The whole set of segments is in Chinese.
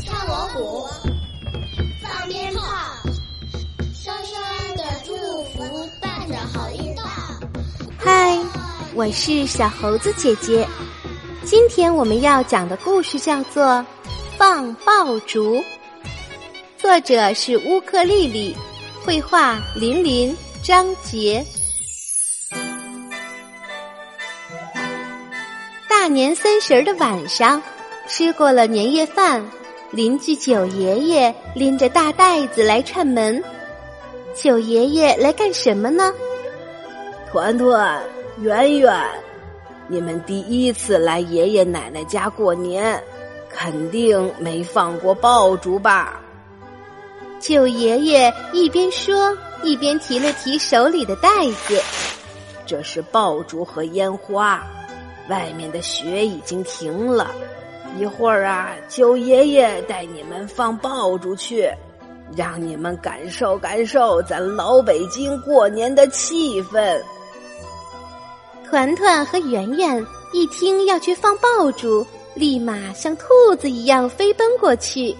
敲锣鼓，放鞭炮，声声的祝福伴着好运到。嗨，我是小猴子姐姐。今天我们要讲的故事叫做《放爆竹》，作者是乌克丽丽，绘画林林、张杰。大年三十的晚上，吃过了年夜饭，邻居九爷爷拎着大袋子来串门。九爷爷来干什么呢？团团、圆圆，你们第一次来爷爷奶奶家过年，肯定没放过爆竹吧？九爷爷一边说，一边提了提手里的袋子。这是爆竹和烟花。外面的雪已经停了，一会儿啊，九爷爷带你们放爆竹去，让你们感受感受咱老北京过年的气氛。团团和圆圆一听要去放爆竹，立马像兔子一样飞奔过去，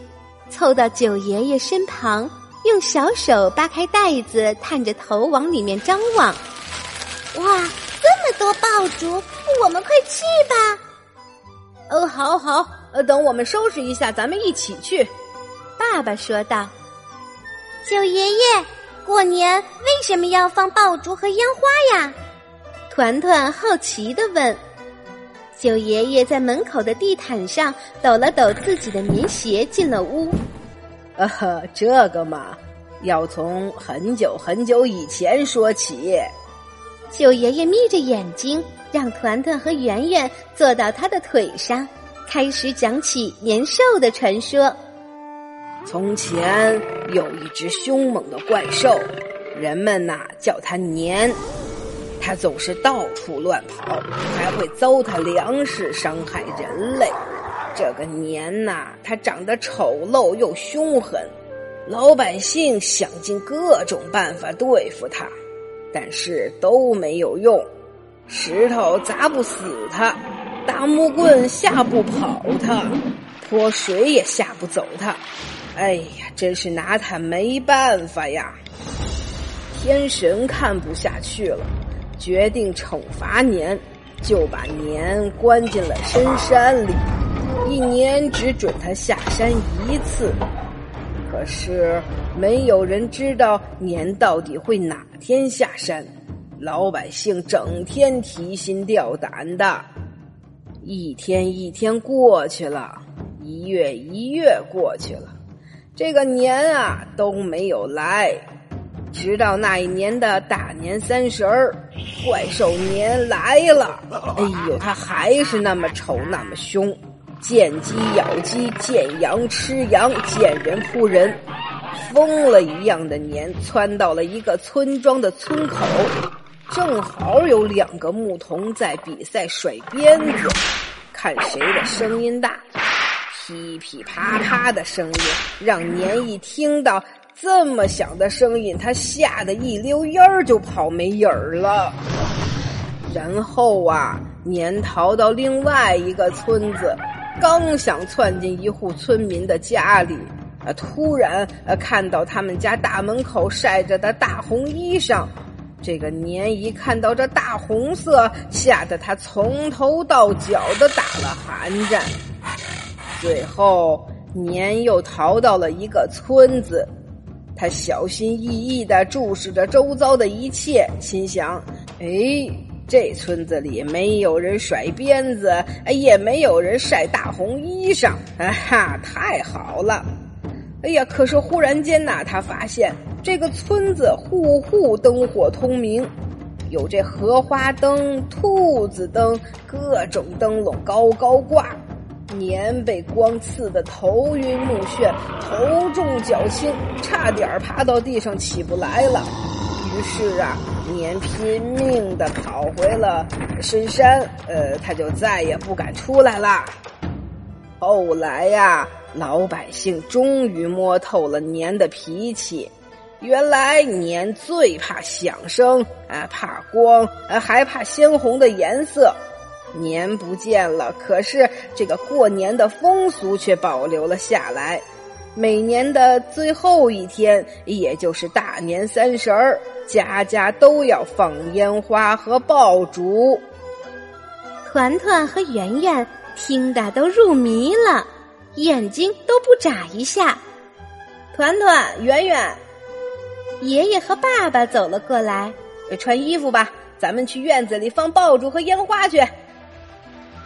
凑到九爷爷身旁，用小手扒开袋子，探着头往里面张望。哇！这么多爆竹，我们快去吧！哦，好好，呃，等我们收拾一下，咱们一起去。爸爸说道：“九爷爷，过年为什么要放爆竹和烟花呀？”团团好奇的问。九爷爷在门口的地毯上抖了抖自己的棉鞋，进了屋。呃，这个嘛，要从很久很久以前说起。九爷爷眯着眼睛，让团团和圆圆坐到他的腿上，开始讲起年兽的传说。从前有一只凶猛的怪兽，人们呐叫它年。它总是到处乱跑，还会糟蹋粮食，伤害人类。这个年呐，它长得丑陋又凶狠，老百姓想尽各种办法对付它。但是都没有用，石头砸不死他，大木棍吓不跑他，泼水也吓不走他。哎呀，真是拿他没办法呀！天神看不下去了，决定惩罚年，就把年关进了深山里，一年只准他下山一次。可是没有人知道年到底会哪天下山，老百姓整天提心吊胆的。一天一天过去了，一月一月过去了，这个年啊都没有来。直到那一年的大年三十儿，怪兽年来了。哎呦，他还是那么丑，那么凶。见鸡咬鸡，见羊吃羊，见人扑人，疯了一样的年窜到了一个村庄的村口，正好有两个牧童在比赛甩鞭子，看谁的声音大。噼噼啪啪的声音让年一听到这么响的声音，他吓得一溜烟儿就跑没影儿了。然后啊，年逃到另外一个村子。刚想窜进一户村民的家里，啊，突然呃看到他们家大门口晒着的大红衣裳，这个年一看到这大红色，吓得他从头到脚的打了寒战。最后，年又逃到了一个村子，他小心翼翼地注视着周遭的一切，心想：哎。这村子里没有人甩鞭子，也没有人晒大红衣裳，哈哈，太好了！哎呀，可是忽然间呐，他发现这个村子户户灯火通明，有这荷花灯、兔子灯，各种灯笼高高挂。年被光刺得头晕目眩，头重脚轻，差点趴到地上起不来了。于是啊，年拼命的跑回了深山，呃，他就再也不敢出来了。后来呀，老百姓终于摸透了年的脾气，原来年最怕响声，啊，怕光，呃，还怕鲜红的颜色。年不见了，可是这个过年的风俗却保留了下来。每年的最后一天，也就是大年三十儿，家家都要放烟花和爆竹。团团和圆圆听得都入迷了，眼睛都不眨一下。团团、圆圆，爷爷和爸爸走了过来，穿衣服吧，咱们去院子里放爆竹和烟花去。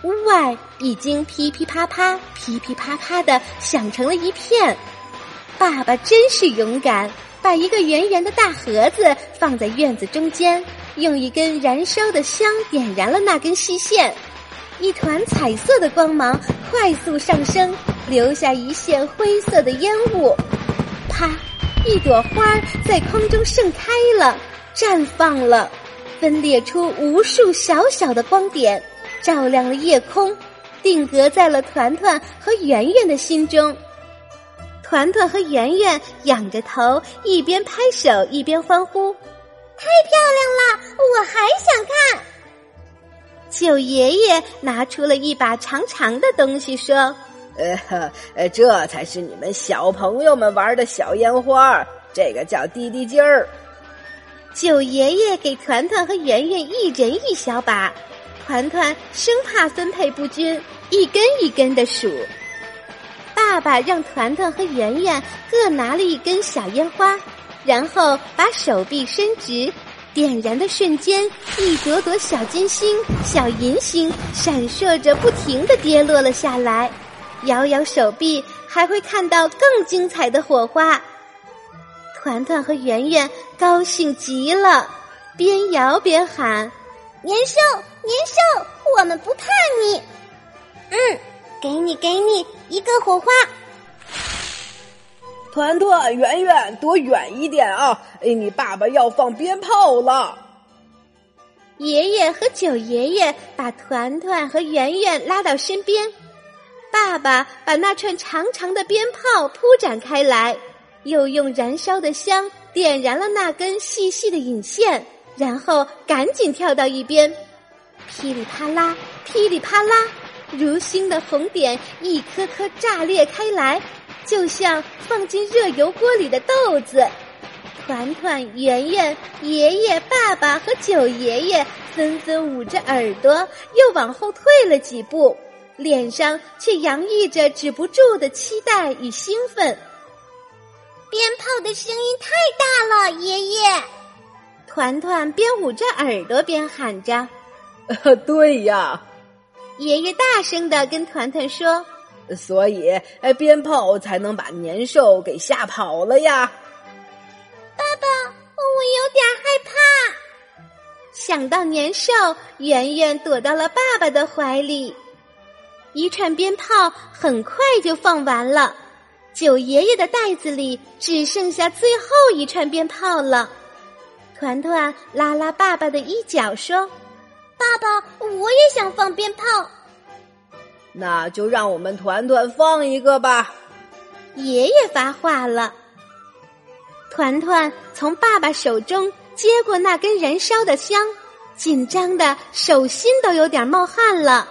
屋外已经噼噼啪啪、噼噼啪啪的响成了一片。爸爸真是勇敢，把一个圆圆的大盒子放在院子中间，用一根燃烧的香点燃了那根细线，一团彩色的光芒快速上升，留下一线灰色的烟雾。啪，一朵花在空中盛开了，绽放了，分裂出无数小小的光点。照亮了夜空，定格在了团团和圆圆的心中。团团和圆圆仰着头，一边拍手一边欢呼：“太漂亮了！我还想看。”九爷爷拿出了一把长长的东西，说：“呃，呃，这才是你们小朋友们玩的小烟花，这个叫滴滴尖儿。”九爷爷给团团和圆圆一人一小把。团团生怕分配不均，一根一根的数。爸爸让团团和圆圆各拿了一根小烟花，然后把手臂伸直，点燃的瞬间，一朵朵小金星、小银星闪烁着，不停的跌落了下来。摇摇手臂，还会看到更精彩的火花。团团和圆圆高兴极了，边摇边喊。年兽，年兽，我们不怕你。嗯，给你，给你一个火花。团团，圆圆，躲远一点啊！哎，你爸爸要放鞭炮了。爷爷和九爷爷把团团和圆圆拉到身边，爸爸把那串长长的鞭炮铺展开来，又用燃烧的香点燃了那根细细的引线。然后赶紧跳到一边，噼里啪啦，噼里啪啦，如星的红点一颗颗炸裂开来，就像放进热油锅里的豆子。团团、圆圆、爷爷、爸爸和九爷爷纷纷捂着耳朵，又往后退了几步，脸上却洋溢着止不住的期待与兴奋。鞭炮的声音太大了，爷爷。团团边捂着耳朵边喊着：“ 对呀！”爷爷大声的跟团团说：“所以，哎鞭炮才能把年兽给吓跑了呀。”爸爸，我有点害怕。想到年兽，圆圆躲到了爸爸的怀里。一串鞭炮很快就放完了，九爷爷的袋子里只剩下最后一串鞭炮了。团团拉拉爸爸的衣角说：“爸爸，我也想放鞭炮。”那就让我们团团放一个吧。爷爷发话了。团团从爸爸手中接过那根燃烧的香，紧张的手心都有点冒汗了。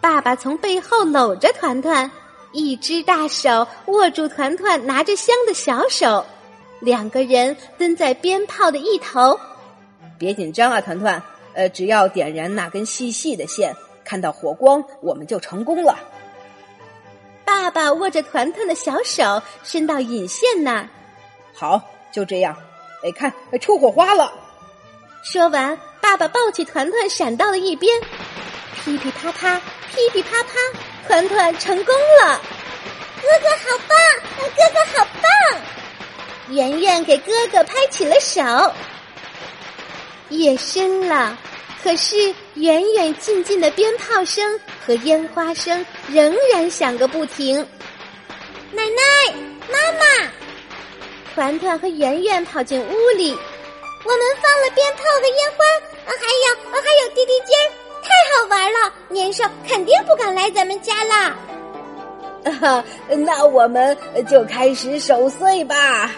爸爸从背后搂着团团，一只大手握住团团拿着香的小手。两个人蹲在鞭炮的一头，别紧张啊，团团。呃，只要点燃那根细细的线，看到火光，我们就成功了。爸爸握着团团的小手伸到引线那儿，好，就这样。哎，看，出火花了。说完，爸爸抱起团团闪到了一边，噼噼啪啪，噼噼啪啪，团团成功了。哥哥好棒，哥哥好棒。圆圆给哥哥拍起了手。夜深了，可是远远近近的鞭炮声和烟花声仍然响个不停。奶奶、妈妈，团团和圆圆跑进屋里。我们放了鞭炮和烟花，还有还有滴滴尖儿，太好玩了！年兽肯定不敢来咱们家啦。那我们就开始守岁吧。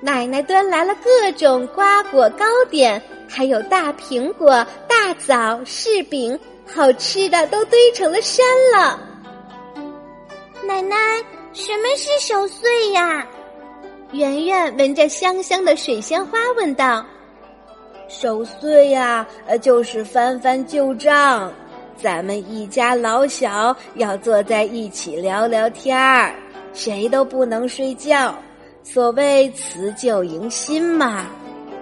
奶奶端来了各种瓜果糕点，还有大苹果、大枣、柿饼，好吃的都堆成了山了。奶奶，什么是守岁呀？圆圆闻着香香的水仙花问道：“守岁呀，呃，就是翻翻旧账。咱们一家老小要坐在一起聊聊天儿，谁都不能睡觉。所谓辞旧迎新嘛，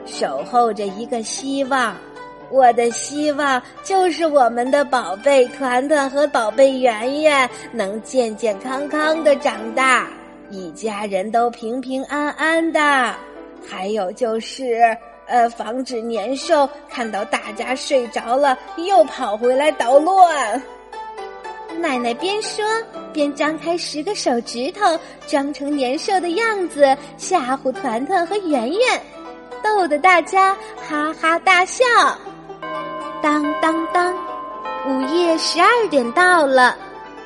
守候着一个希望。我的希望就是我们的宝贝团团和宝贝圆圆能健健康康的长大。”一家人都平平安安的，还有就是，呃，防止年兽看到大家睡着了又跑回来捣乱。奶奶边说边张开十个手指头，装成年兽的样子吓唬团团和圆圆，逗得大家哈哈大笑。当当当，午夜十二点到了，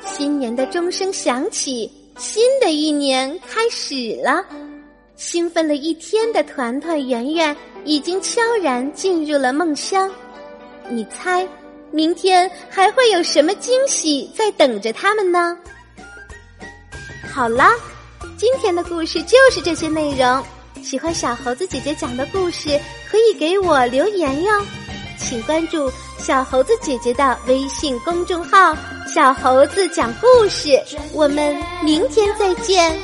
新年的钟声响起。新的一年开始了，兴奋了一天的团团圆圆已经悄然进入了梦乡。你猜，明天还会有什么惊喜在等着他们呢？好啦，今天的故事就是这些内容。喜欢小猴子姐姐讲的故事，可以给我留言哟。请关注小猴子姐姐的微信公众号“小猴子讲故事”，我们明天再见。